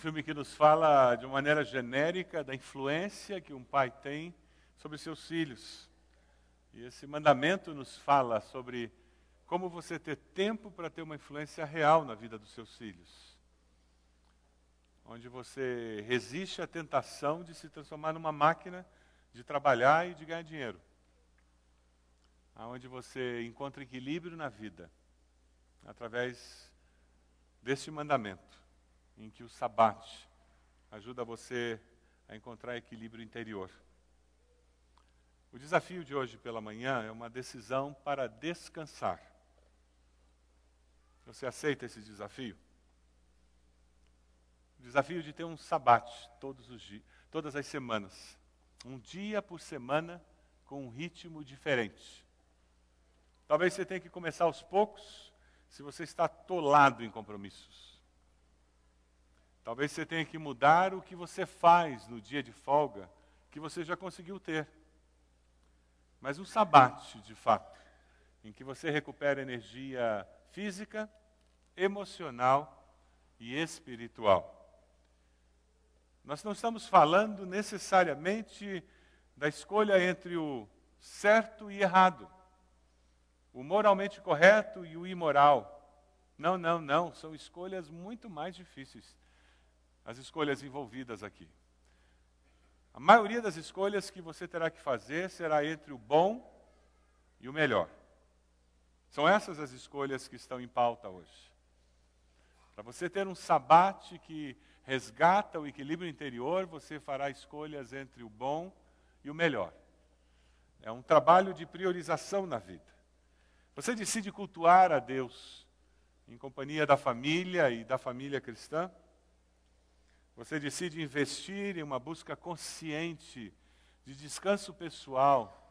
A: Filme que nos fala de uma maneira genérica da influência que um pai tem sobre seus filhos. E esse mandamento nos fala sobre como você ter tempo para ter uma influência real na vida dos seus filhos. Onde você resiste à tentação de se transformar numa máquina de trabalhar e de ganhar dinheiro. Onde você encontra equilíbrio na vida através deste mandamento em que o sabate ajuda você a encontrar equilíbrio interior. O desafio de hoje pela manhã é uma decisão para descansar. Você aceita esse desafio? O desafio de ter um sabate todos os dias, todas as semanas. Um dia por semana com um ritmo diferente. Talvez você tenha que começar aos poucos, se você está atolado em compromissos. Talvez você tenha que mudar o que você faz no dia de folga, que você já conseguiu ter. Mas um sabate, de fato, em que você recupera energia física, emocional e espiritual. Nós não estamos falando necessariamente da escolha entre o certo e errado, o moralmente correto e o imoral. Não, não, não, são escolhas muito mais difíceis, as escolhas envolvidas aqui. A maioria das escolhas que você terá que fazer será entre o bom e o melhor. São essas as escolhas que estão em pauta hoje. Para você ter um sabate que resgata o equilíbrio interior, você fará escolhas entre o bom e o melhor. É um trabalho de priorização na vida. Você decide cultuar a Deus em companhia da família e da família cristã. Você decide investir em uma busca consciente de descanso pessoal,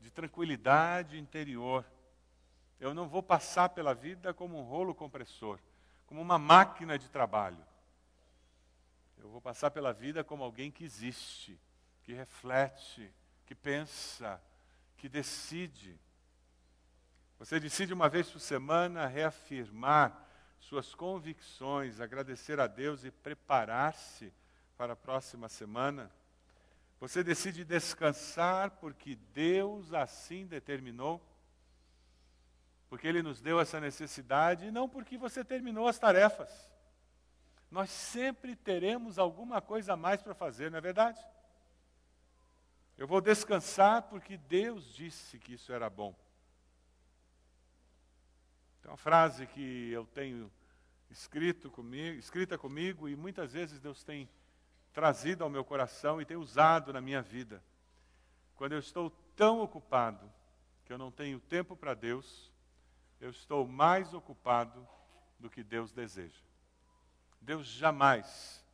A: de tranquilidade interior. Eu não vou passar pela vida como um rolo compressor, como uma máquina de trabalho. Eu vou passar pela vida como alguém que existe, que reflete, que pensa, que decide. Você decide uma vez por semana reafirmar suas convicções, agradecer a Deus e preparar-se para a próxima semana. Você decide descansar porque Deus assim determinou, porque Ele nos deu essa necessidade, e não porque você terminou as tarefas. Nós sempre teremos alguma coisa a mais para fazer, não é verdade? Eu vou descansar porque Deus disse que isso era bom. Tem uma frase que eu tenho escrito comigo, escrita comigo e muitas vezes Deus tem trazido ao meu coração e tem usado na minha vida. Quando eu estou tão ocupado que eu não tenho tempo para Deus, eu estou mais ocupado do que Deus deseja. Deus jamais,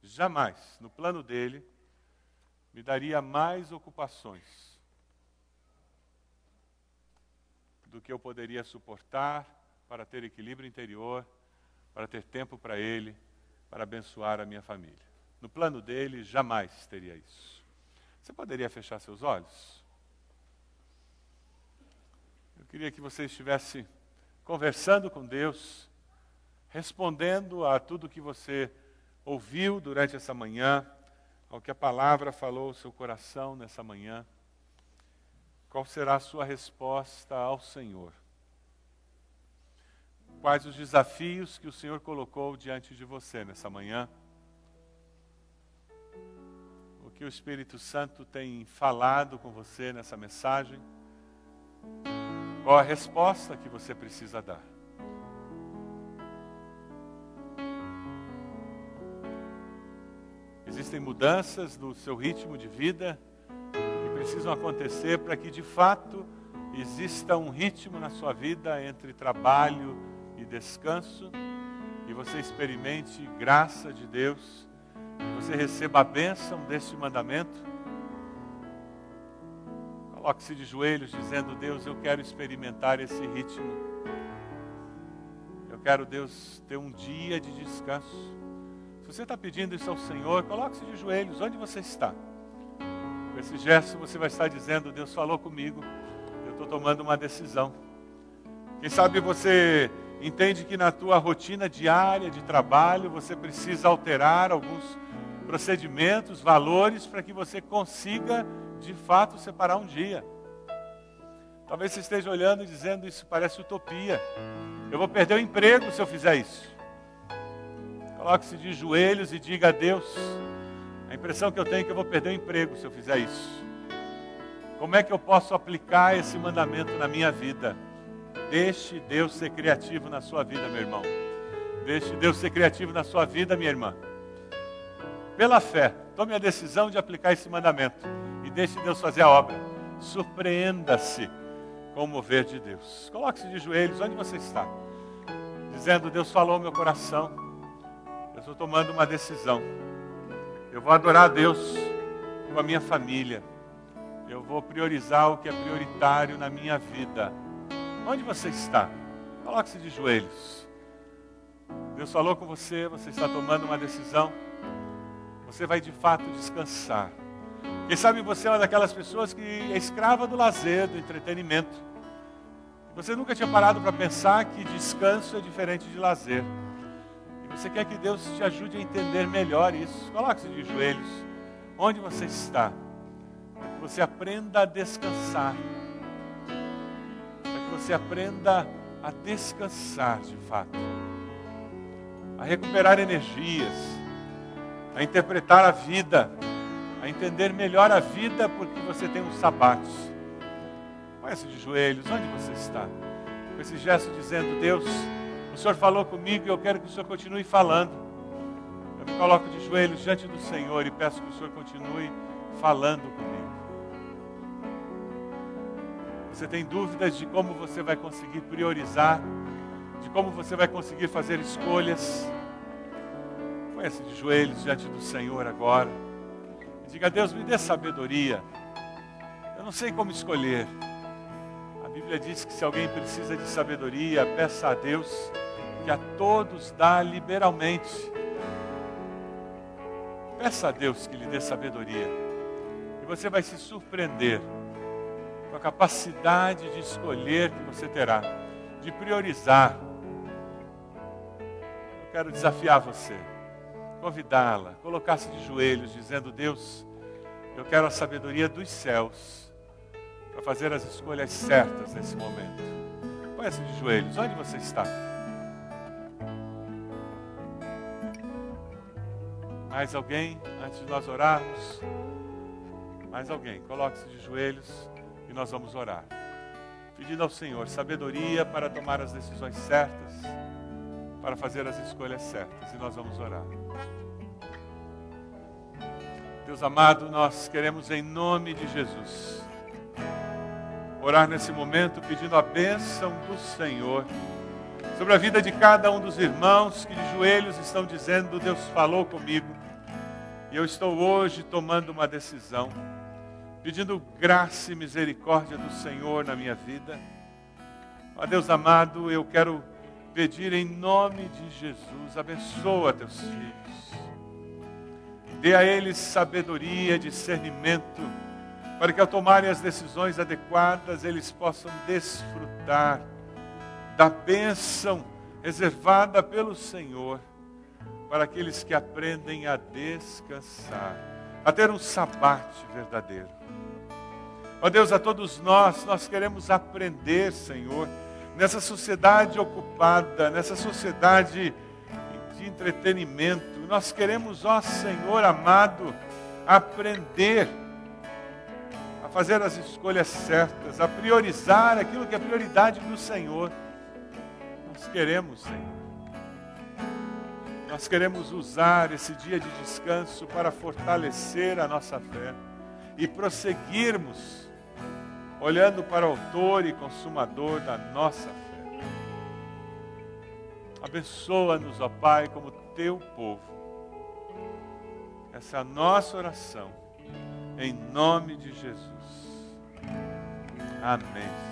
A: jamais, no plano dele, me daria mais ocupações do que eu poderia suportar para ter equilíbrio interior, para ter tempo para Ele, para abençoar a minha família. No plano dele, jamais teria isso. Você poderia fechar seus olhos? Eu queria que você estivesse conversando com Deus, respondendo a tudo que você ouviu durante essa manhã, ao que a palavra falou ao seu coração nessa manhã. Qual será a sua resposta ao Senhor? Quais os desafios que o Senhor colocou diante de você nessa manhã? O que o Espírito Santo tem falado com você nessa mensagem? Qual a resposta que você precisa dar? Existem mudanças no seu ritmo de vida precisam acontecer para que de fato exista um ritmo na sua vida entre trabalho e descanso, e você experimente graça de Deus, e você receba a bênção deste mandamento. Coloque-se de joelhos dizendo: Deus, eu quero experimentar esse ritmo. Eu quero, Deus, ter um dia de descanso. Se você está pedindo isso ao Senhor, coloque-se de joelhos, onde você está? Com esse gesto você vai estar dizendo: Deus falou comigo, eu estou tomando uma decisão. Quem sabe você entende que na tua rotina diária de trabalho você precisa alterar alguns procedimentos, valores, para que você consiga de fato separar um dia. Talvez você esteja olhando e dizendo: Isso parece utopia. Eu vou perder o emprego se eu fizer isso. Coloque-se de joelhos e diga a Deus a impressão que eu tenho é que eu vou perder o emprego se eu fizer isso. Como é que eu posso aplicar esse mandamento na minha vida? Deixe Deus ser criativo na sua vida, meu irmão. Deixe Deus ser criativo na sua vida, minha irmã. Pela fé, tome a decisão de aplicar esse mandamento e deixe Deus fazer a obra. Surpreenda-se com o mover de Deus. Coloque-se de joelhos onde você está, dizendo: Deus falou meu coração. Eu estou tomando uma decisão. Eu vou adorar a Deus com a minha família. Eu vou priorizar o que é prioritário na minha vida. Onde você está? Coloque-se de joelhos. Deus falou com você, você está tomando uma decisão. Você vai de fato descansar. Quem sabe você é uma daquelas pessoas que é escrava do lazer, do entretenimento. Você nunca tinha parado para pensar que descanso é diferente de lazer. Você quer que Deus te ajude a entender melhor isso? Coloque-se de joelhos. Onde você está? Para que você aprenda a descansar. Para que você aprenda a descansar de fato. A recuperar energias. A interpretar a vida. A entender melhor a vida porque você tem um sabate. Conhece de joelhos. Onde você está? Com esse gesto dizendo, Deus o Senhor falou comigo e eu quero que o Senhor continue falando. Eu me coloco de joelhos diante do Senhor e peço que o Senhor continue falando comigo. Você tem dúvidas de como você vai conseguir priorizar, de como você vai conseguir fazer escolhas? Põe-se de joelhos diante do Senhor agora. Diga, Deus, me dê sabedoria. Eu não sei como escolher. A Bíblia diz que se alguém precisa de sabedoria, peça a Deus que a todos dá liberalmente. Peça a Deus que lhe dê sabedoria. E você vai se surpreender com a capacidade de escolher que você terá, de priorizar. Eu quero desafiar você convidá-la, colocar-se de joelhos, dizendo: Deus, eu quero a sabedoria dos céus para fazer as escolhas certas nesse momento. Põe-se de joelhos, onde você está? Mais alguém, antes de nós orarmos? Mais alguém, coloque-se de joelhos e nós vamos orar. Pedindo ao Senhor sabedoria para tomar as decisões certas para fazer as escolhas certas. E nós vamos orar. Deus amado, nós queremos em nome de Jesus orar nesse momento pedindo a bênção do Senhor sobre a vida de cada um dos irmãos que de joelhos estão dizendo: Deus falou comigo e eu estou hoje tomando uma decisão, pedindo graça e misericórdia do Senhor na minha vida. Ó Deus amado, eu quero pedir em nome de Jesus, abençoa teus filhos. Dê a eles sabedoria, discernimento, para que ao tomarem as decisões adequadas, eles possam desfrutar da bênção reservada pelo Senhor para aqueles que aprendem a descansar, a ter um sabate verdadeiro. Ó Deus, a todos nós, nós queremos aprender, Senhor, nessa sociedade ocupada, nessa sociedade de entretenimento. Nós queremos, ó Senhor amado, aprender a fazer as escolhas certas, a priorizar aquilo que é prioridade do Senhor. Nós queremos, Senhor. Nós queremos usar esse dia de descanso para fortalecer a nossa fé e prosseguirmos olhando para o autor e consumador da nossa fé. Abençoa-nos, ó Pai, como teu povo. Essa é a nossa oração, em nome de Jesus. Amém.